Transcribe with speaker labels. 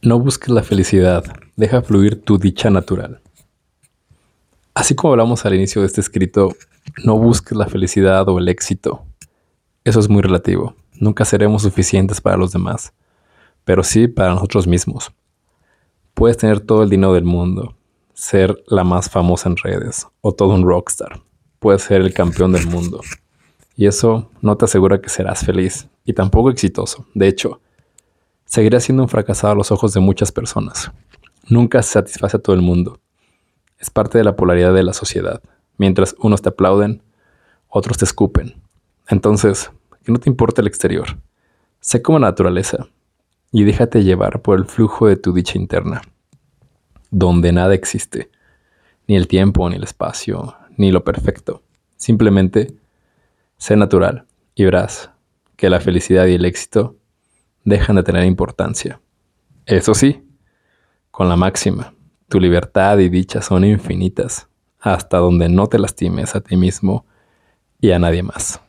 Speaker 1: No busques la felicidad, deja fluir tu dicha natural. Así como hablamos al inicio de este escrito, no busques la felicidad o el éxito. Eso es muy relativo. Nunca seremos suficientes para los demás, pero sí para nosotros mismos. Puedes tener todo el dinero del mundo, ser la más famosa en redes o todo un rockstar. Puedes ser el campeón del mundo. Y eso no te asegura que serás feliz y tampoco exitoso. De hecho, seguirás siendo un fracasado a los ojos de muchas personas. Nunca se satisface a todo el mundo. Es parte de la polaridad de la sociedad. Mientras unos te aplauden, otros te escupen. Entonces, que no te importe el exterior. Sé como naturaleza y déjate llevar por el flujo de tu dicha interna, donde nada existe, ni el tiempo, ni el espacio, ni lo perfecto. Simplemente sé natural y verás que la felicidad y el éxito dejan de tener importancia. Eso sí, con la máxima, tu libertad y dicha son infinitas, hasta donde no te lastimes a ti mismo y a nadie más.